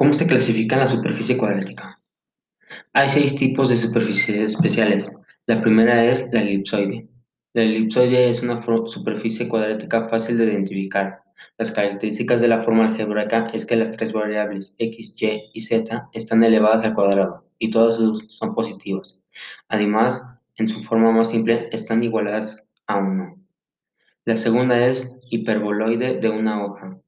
¿Cómo se clasifica la superficie cuadrática? Hay seis tipos de superficies especiales. La primera es la elipsoide. La elipsoide es una superficie cuadrática fácil de identificar. Las características de la forma algebraica es que las tres variables x, y y z están elevadas al cuadrado y todas son positivas. Además, en su forma más simple, están igualadas a 1. La segunda es hiperboloide de una hoja.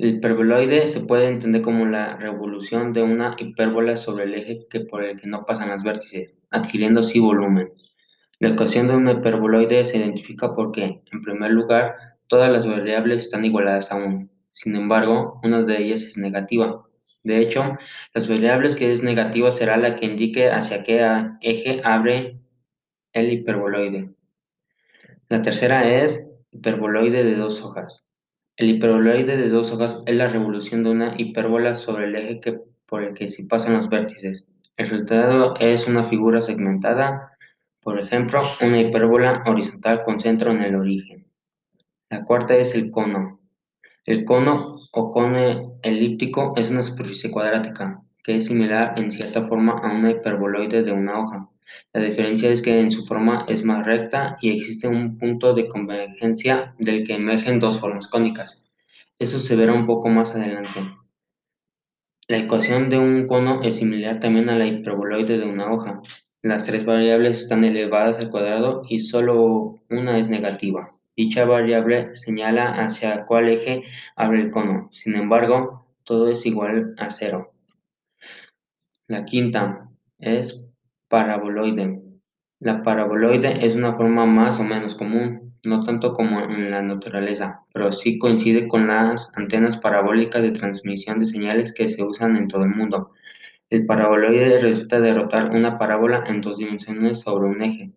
El hiperboloide se puede entender como la revolución de una hipérbola sobre el eje que por el que no pasan las vértices, adquiriendo así volumen. La ecuación de un hiperboloide se identifica porque, en primer lugar, todas las variables están igualadas a 1. Sin embargo, una de ellas es negativa. De hecho, las variables que es negativa será la que indique hacia qué eje abre el hiperboloide. La tercera es hiperboloide de dos hojas. El hiperboloide de dos hojas es la revolución de una hipérbola sobre el eje que, por el que se pasan los vértices. El resultado es una figura segmentada, por ejemplo, una hipérbola horizontal con centro en el origen. La cuarta es el cono. El cono o cono elíptico es una superficie cuadrática que es similar en cierta forma a una hiperboloide de una hoja. La diferencia es que en su forma es más recta y existe un punto de convergencia del que emergen dos formas cónicas. Eso se verá un poco más adelante. La ecuación de un cono es similar también a la hiperboloide de una hoja. Las tres variables están elevadas al cuadrado y solo una es negativa. Dicha variable señala hacia cuál eje abre el cono. Sin embargo, todo es igual a cero. La quinta es Paraboloide. La paraboloide es una forma más o menos común, no tanto como en la naturaleza, pero sí coincide con las antenas parabólicas de transmisión de señales que se usan en todo el mundo. El paraboloide resulta de rotar una parábola en dos dimensiones sobre un eje.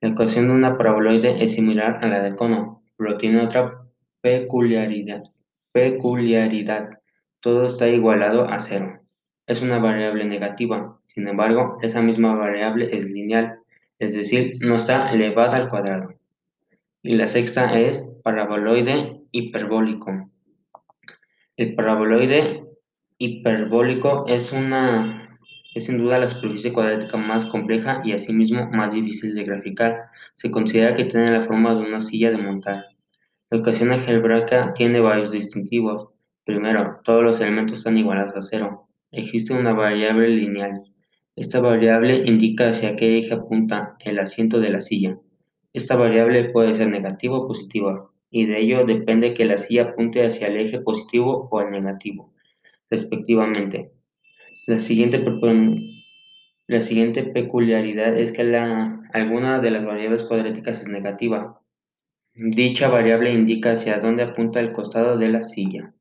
La ecuación de una paraboloide es similar a la del cono, pero tiene otra peculiaridad. Peculiaridad. Todo está igualado a cero. Es una variable negativa, sin embargo, esa misma variable es lineal, es decir, no está elevada al cuadrado. Y la sexta es paraboloide hiperbólico. El paraboloide hiperbólico es una es sin duda la superficie cuadrática más compleja y asimismo más difícil de graficar. Se considera que tiene la forma de una silla de montar. La ecuación algebraica tiene varios distintivos. Primero, todos los elementos están igualados a cero. Existe una variable lineal. Esta variable indica hacia qué eje apunta el asiento de la silla. Esta variable puede ser negativa o positiva, y de ello depende que la silla apunte hacia el eje positivo o el negativo, respectivamente. La siguiente, peculiaridad es que alguna de las variables cuadráticas es negativa. Dicha variable indica hacia dónde apunta el costado de la silla.